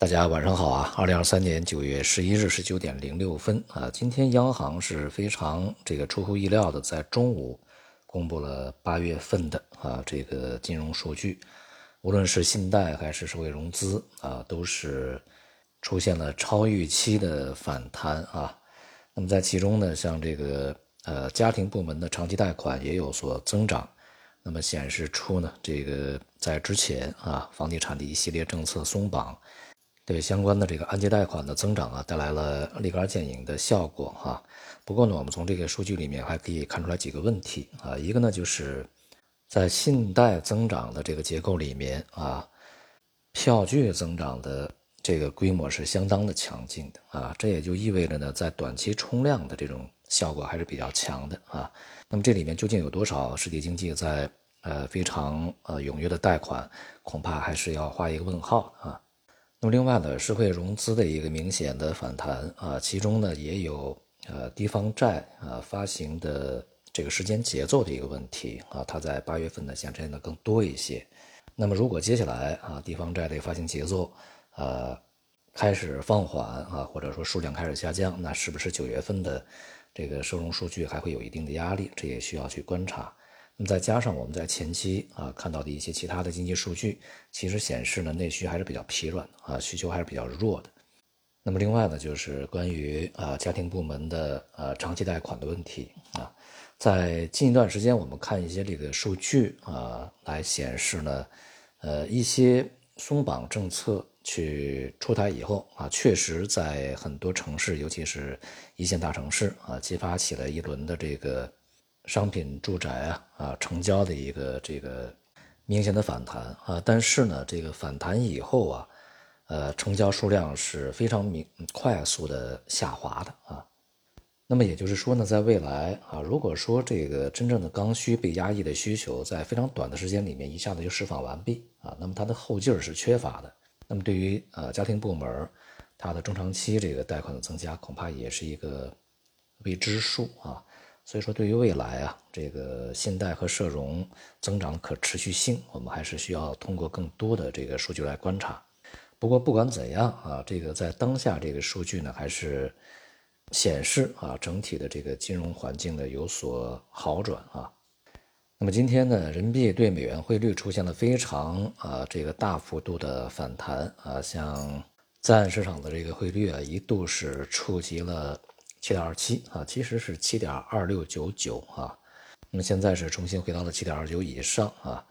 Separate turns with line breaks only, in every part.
大家晚上好啊！二零二三年九月十一日十九点零六分啊，今天央行是非常这个出乎意料的，在中午公布了八月份的啊这个金融数据，无论是信贷还是社会融资啊，都是出现了超预期的反弹啊。那么在其中呢，像这个呃家庭部门的长期贷款也有所增长，那么显示出呢，这个在之前啊房地产的一系列政策松绑。对相关的这个按揭贷款的增长啊，带来了立竿见影的效果哈。不过呢，我们从这个数据里面还可以看出来几个问题啊。一个呢，就是在信贷增长的这个结构里面啊，票据增长的这个规模是相当的强劲的啊。这也就意味着呢，在短期冲量的这种效果还是比较强的啊。那么这里面究竟有多少实体经济在呃非常呃踊跃的贷款，恐怕还是要画一个问号啊。那么另外呢，社会融资的一个明显的反弹啊，其中呢也有呃地方债啊发行的这个时间节奏的一个问题啊，它在八月份呢显现的更多一些。那么如果接下来啊地方债的发行节奏呃开始放缓啊，或者说数量开始下降，那是不是九月份的这个收容数据还会有一定的压力？这也需要去观察。那再加上我们在前期啊看到的一些其他的经济数据，其实显示呢内需还是比较疲软的啊，需求还是比较弱的。那么另外呢，就是关于啊家庭部门的呃长期贷款的问题啊，在近一段时间我们看一些这个数据啊，来显示呢，呃一些松绑政策去出台以后啊，确实在很多城市，尤其是一线大城市啊，激发起了一轮的这个。商品住宅啊啊成交的一个这个明显的反弹啊，但是呢，这个反弹以后啊，呃，成交数量是非常明快速的下滑的啊。那么也就是说呢，在未来啊，如果说这个真正的刚需被压抑的需求在非常短的时间里面一下子就释放完毕啊，那么它的后劲儿是缺乏的。那么对于呃家庭部门，它的中长期这个贷款的增加，恐怕也是一个未知数啊。所以说，对于未来啊，这个信贷和社融增长可持续性，我们还是需要通过更多的这个数据来观察。不过，不管怎样啊，这个在当下这个数据呢，还是显示啊，整体的这个金融环境呢有所好转啊。那么今天呢，人民币对美元汇率出现了非常啊这个大幅度的反弹啊，像在岸市场的这个汇率啊，一度是触及了。七点二七啊，其实是七点二六九九啊，那么现在是重新回到了七点二九以上啊。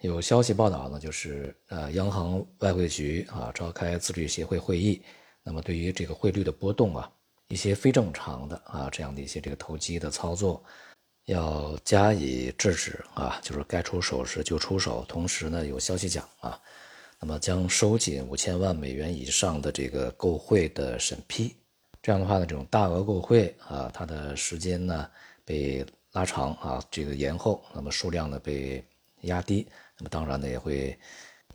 有消息报道呢，就是呃，央行外汇局啊召开自律协会会议，那么对于这个汇率的波动啊，一些非正常的啊这样的一些这个投机的操作，要加以制止啊，就是该出手时就出手。同时呢，有消息讲啊，那么将收紧五千万美元以上的这个购汇的审批。这样的话呢，这种大额购汇啊，它的时间呢被拉长啊，这个延后，那么数量呢被压低，那么当然呢也会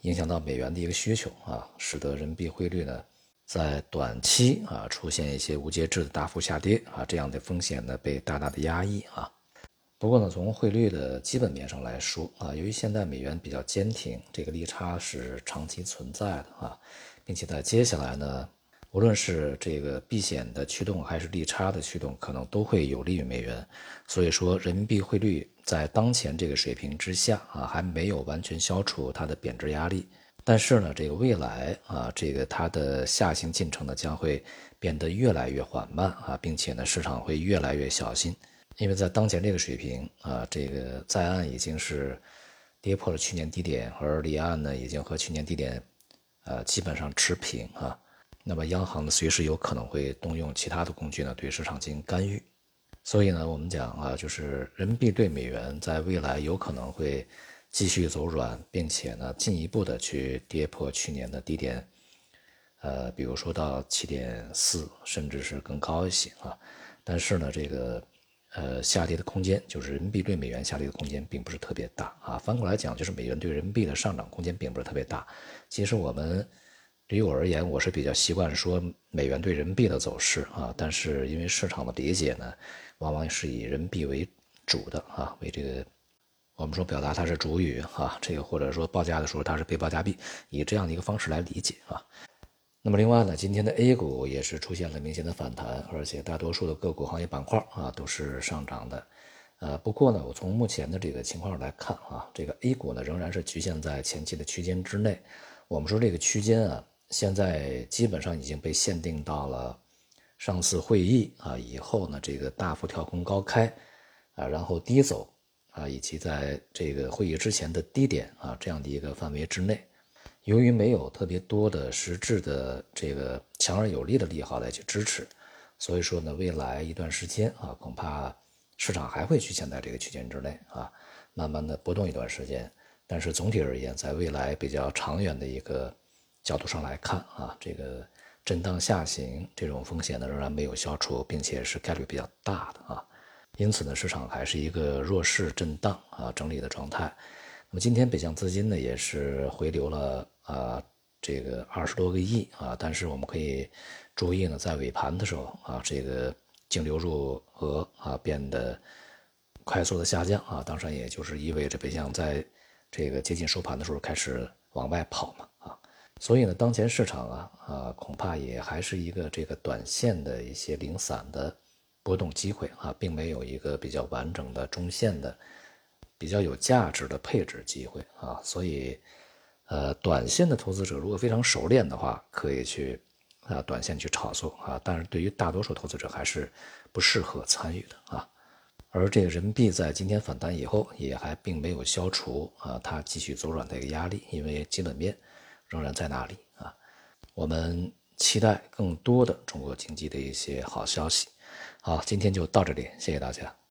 影响到美元的一个需求啊，使得人民币汇率呢在短期啊出现一些无节制的大幅下跌啊，这样的风险呢被大大的压抑啊。不过呢，从汇率的基本面上来说啊，由于现在美元比较坚挺，这个利差是长期存在的啊，并且在接下来呢。无论是这个避险的驱动，还是利差的驱动，可能都会有利于美元。所以说，人民币汇率在当前这个水平之下啊，还没有完全消除它的贬值压力。但是呢，这个未来啊，这个它的下行进程呢，将会变得越来越缓慢啊，并且呢，市场会越来越小心，因为在当前这个水平啊，这个在岸已经是跌破了去年低点，而离岸呢，已经和去年低点呃基本上持平啊。那么央行呢，随时有可能会动用其他的工具呢，对市场进行干预。所以呢，我们讲啊，就是人民币对美元在未来有可能会继续走软，并且呢，进一步的去跌破去年的低点，呃，比如说到七点四，甚至是更高一些啊。但是呢，这个呃下跌的空间，就是人民币对美元下跌的空间，并不是特别大啊。反过来讲，就是美元对人民币的上涨空间并不是特别大。其实我们。对于我而言，我是比较习惯说美元对人民币的走势啊，但是因为市场的理解呢，往往是以人民币为主的啊，为这个我们说表达它是主语啊，这个或者说报价的时候它是被报价币，以这样的一个方式来理解啊。那么另外呢，今天的 A 股也是出现了明显的反弹，而且大多数的个股行业板块啊都是上涨的。呃，不过呢，我从目前的这个情况来看啊，这个 A 股呢仍然是局限在前期的区间之内。我们说这个区间啊，现在基本上已经被限定到了上次会议啊以后呢，这个大幅跳空高开啊，然后低走啊，以及在这个会议之前的低点啊这样的一个范围之内。由于没有特别多的实质的这个强而有力的利好来去支持，所以说呢，未来一段时间啊，恐怕市场还会局限在这个区间之内啊，慢慢的波动一段时间。但是总体而言，在未来比较长远的一个角度上来看啊，这个震荡下行这种风险呢，仍然没有消除，并且是概率比较大的啊。因此呢，市场还是一个弱势震荡啊整理的状态。那么今天北向资金呢，也是回流了。啊，这个二十多个亿啊，但是我们可以注意呢，在尾盘的时候啊，这个净流入额啊变得快速的下降啊，当然也就是意味着北向在这个接近收盘的时候开始往外跑嘛，所以呢，当前市场啊啊恐怕也还是一个这个短线的一些零散的波动机会啊，并没有一个比较完整的中线的比较有价值的配置机会啊，所以。呃，短线的投资者如果非常熟练的话，可以去啊，短线去炒作啊。但是对于大多数投资者还是不适合参与的啊。而这个人民币在今天反弹以后，也还并没有消除啊它继续走软的一个压力，因为基本面仍然在那里啊。我们期待更多的中国经济的一些好消息。好，今天就到这里，谢谢大家。